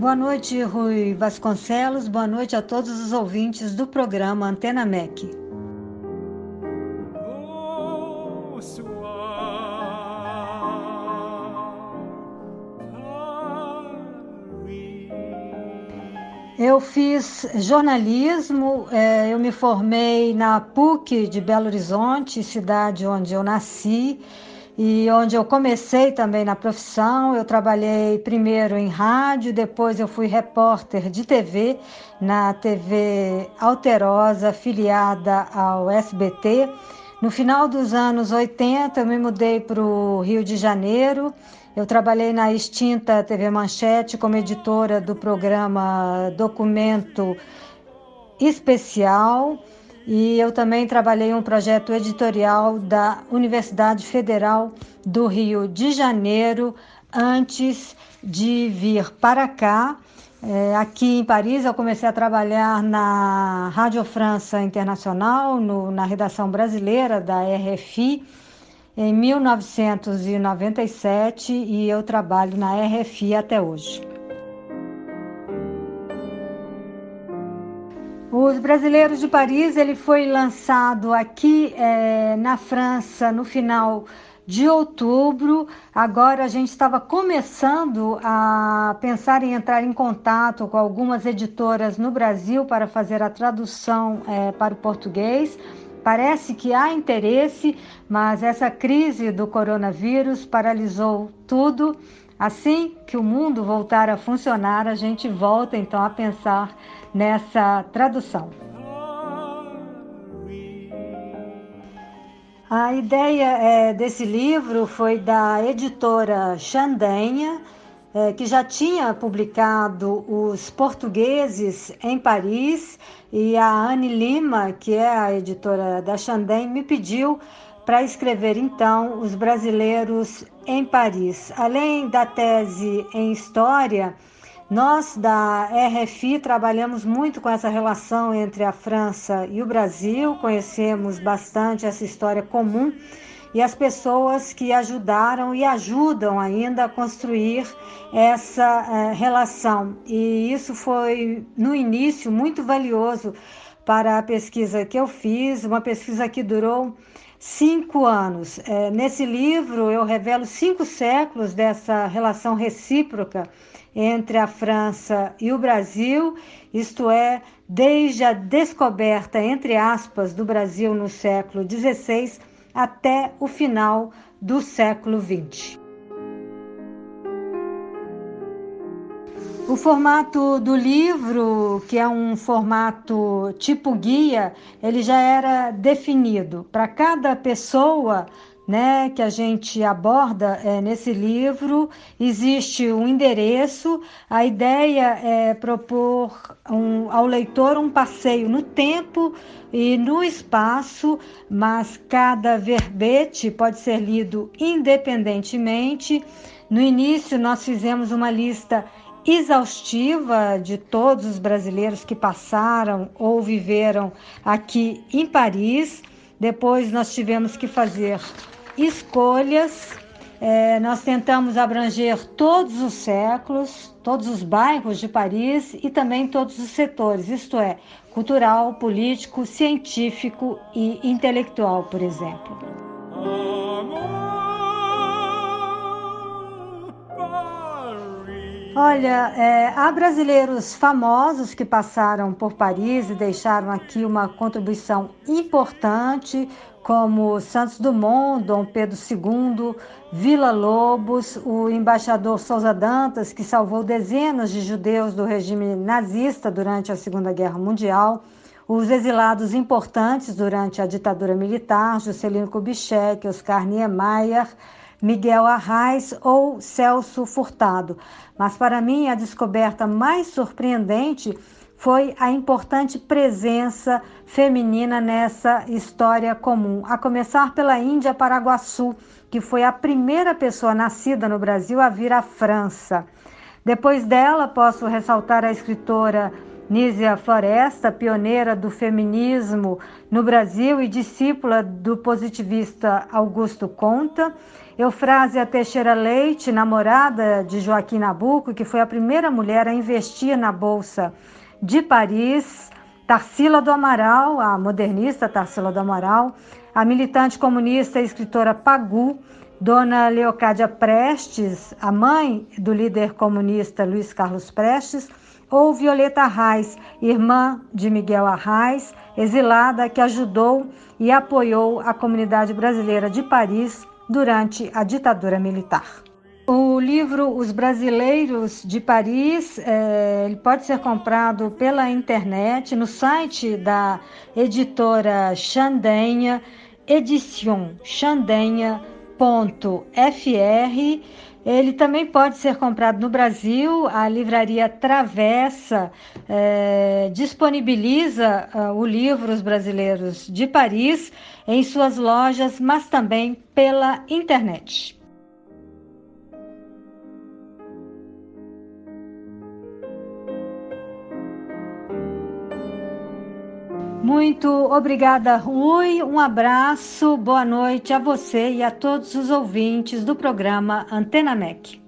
Boa noite, Rui Vasconcelos. Boa noite a todos os ouvintes do programa Antena MEC. Eu fiz jornalismo, é, eu me formei na PUC de Belo Horizonte, cidade onde eu nasci e onde eu comecei também na profissão. Eu trabalhei primeiro em rádio, depois eu fui repórter de TV na TV Alterosa, filiada ao SBT. No final dos anos 80, eu me mudei para o Rio de Janeiro eu trabalhei na extinta TV Manchete como editora do programa Documento Especial e eu também trabalhei um projeto editorial da Universidade Federal do Rio de Janeiro antes de vir para cá. É, aqui em Paris, eu comecei a trabalhar na Rádio França Internacional, no, na redação brasileira da RFI em 1997 e eu trabalho na RFI até hoje. Os Brasileiros de Paris ele foi lançado aqui é, na França no final de outubro. Agora a gente estava começando a pensar em entrar em contato com algumas editoras no Brasil para fazer a tradução é, para o português. Parece que há interesse, mas essa crise do coronavírus paralisou tudo. Assim que o mundo voltar a funcionar, a gente volta então a pensar nessa tradução. A ideia é, desse livro foi da editora Chandanha, é, que já tinha publicado os portugueses em Paris e a Anne Lima, que é a editora da Chandem, me pediu para escrever então Os Brasileiros em Paris. Além da tese em História, nós da RFI trabalhamos muito com essa relação entre a França e o Brasil, conhecemos bastante essa história comum e as pessoas que ajudaram e ajudam ainda a construir essa uh, relação. E isso foi, no início, muito valioso para a pesquisa que eu fiz, uma pesquisa que durou cinco anos. É, nesse livro, eu revelo cinco séculos dessa relação recíproca entre a França e o Brasil, isto é, desde a descoberta, entre aspas, do Brasil no século XVI até o final do século XX. O formato do livro, que é um formato tipo guia, ele já era definido. Para cada pessoa né, que a gente aborda é, nesse livro. Existe um endereço. A ideia é propor um, ao leitor um passeio no tempo e no espaço, mas cada verbete pode ser lido independentemente. No início, nós fizemos uma lista exaustiva de todos os brasileiros que passaram ou viveram aqui em Paris. Depois, nós tivemos que fazer escolhas. É, nós tentamos abranger todos os séculos, todos os bairros de Paris e também todos os setores, isto é, cultural, político, científico e intelectual, por exemplo. Olha, é, há brasileiros famosos que passaram por Paris e deixaram aqui uma contribuição importante, como Santos Dumont, Dom Pedro II, Vila Lobos, o embaixador Souza Dantas, que salvou dezenas de judeus do regime nazista durante a Segunda Guerra Mundial, os exilados importantes durante a ditadura militar, Juscelino Kubitschek, Oscar Niemeyer, Miguel Arraes ou Celso Furtado. Mas para mim a descoberta mais surpreendente foi a importante presença feminina nessa história comum, a começar pela Índia Paraguaçu, que foi a primeira pessoa nascida no Brasil a vir à França. Depois dela, posso ressaltar a escritora Nízia Floresta, pioneira do feminismo no Brasil e discípula do positivista Augusto Conta. Eufrásia Teixeira Leite, namorada de Joaquim Nabuco, que foi a primeira mulher a investir na Bolsa de Paris. Tarsila do Amaral, a modernista Tarsila do Amaral, a militante comunista e escritora Pagu, Dona Leocádia Prestes, a mãe do líder comunista Luiz Carlos Prestes, ou Violeta Arraes, irmã de Miguel Arraes, exilada que ajudou e apoiou a comunidade brasileira de Paris durante a ditadura militar. O livro Os Brasileiros de Paris é, ele pode ser comprado pela internet no site da editora Chandenha, edition chandenha.fr. Ele também pode ser comprado no Brasil. A livraria Travessa é, disponibiliza uh, o livro Os Brasileiros de Paris em suas lojas, mas também pela internet. Muito obrigada, Rui. Um abraço, boa noite a você e a todos os ouvintes do programa Antena MEC.